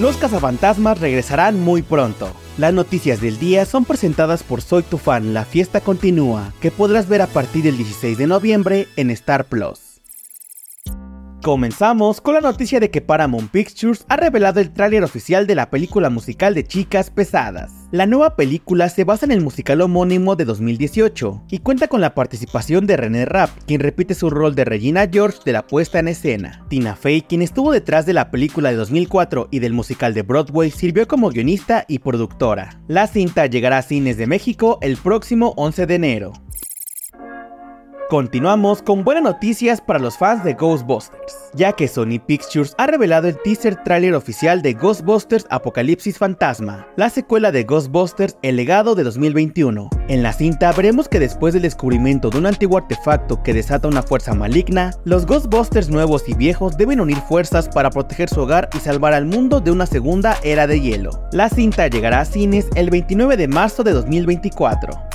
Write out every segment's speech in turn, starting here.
Los cazafantasmas regresarán muy pronto. Las noticias del día son presentadas por Soy tu fan, la fiesta continúa, que podrás ver a partir del 16 de noviembre en Star Plus. Comenzamos con la noticia de que Paramount Pictures ha revelado el tráiler oficial de la película musical de Chicas Pesadas. La nueva película se basa en el musical homónimo de 2018 y cuenta con la participación de René Rapp, quien repite su rol de Regina George de la puesta en escena. Tina Fey, quien estuvo detrás de la película de 2004 y del musical de Broadway, sirvió como guionista y productora. La cinta llegará a cines de México el próximo 11 de enero. Continuamos con buenas noticias para los fans de Ghostbusters, ya que Sony Pictures ha revelado el teaser trailer oficial de Ghostbusters Apocalipsis Fantasma, la secuela de Ghostbusters El legado de 2021. En la cinta veremos que después del descubrimiento de un antiguo artefacto que desata una fuerza maligna, los Ghostbusters nuevos y viejos deben unir fuerzas para proteger su hogar y salvar al mundo de una segunda era de hielo. La cinta llegará a cines el 29 de marzo de 2024.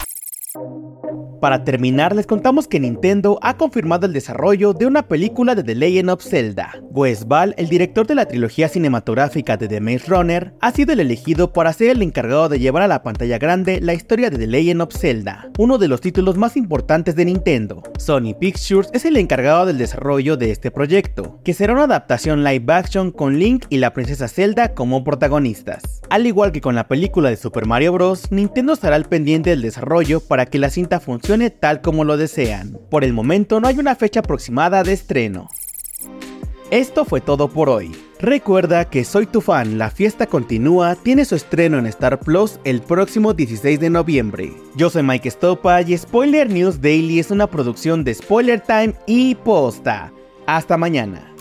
Para terminar, les contamos que Nintendo ha confirmado el desarrollo de una película de The Legend of Zelda. Wes Ball, el director de la trilogía cinematográfica de The Maze Runner, ha sido el elegido para ser el encargado de llevar a la pantalla grande la historia de The Legend of Zelda, uno de los títulos más importantes de Nintendo. Sony Pictures es el encargado del desarrollo de este proyecto, que será una adaptación live action con Link y la princesa Zelda como protagonistas. Al igual que con la película de Super Mario Bros., Nintendo estará al pendiente del desarrollo para que la cinta funcione tal como lo desean. Por el momento no hay una fecha aproximada de estreno. Esto fue todo por hoy. Recuerda que Soy tu fan, la fiesta continúa, tiene su estreno en Star Plus el próximo 16 de noviembre. Yo soy Mike Stopa y Spoiler News Daily es una producción de Spoiler Time y Posta. Hasta mañana.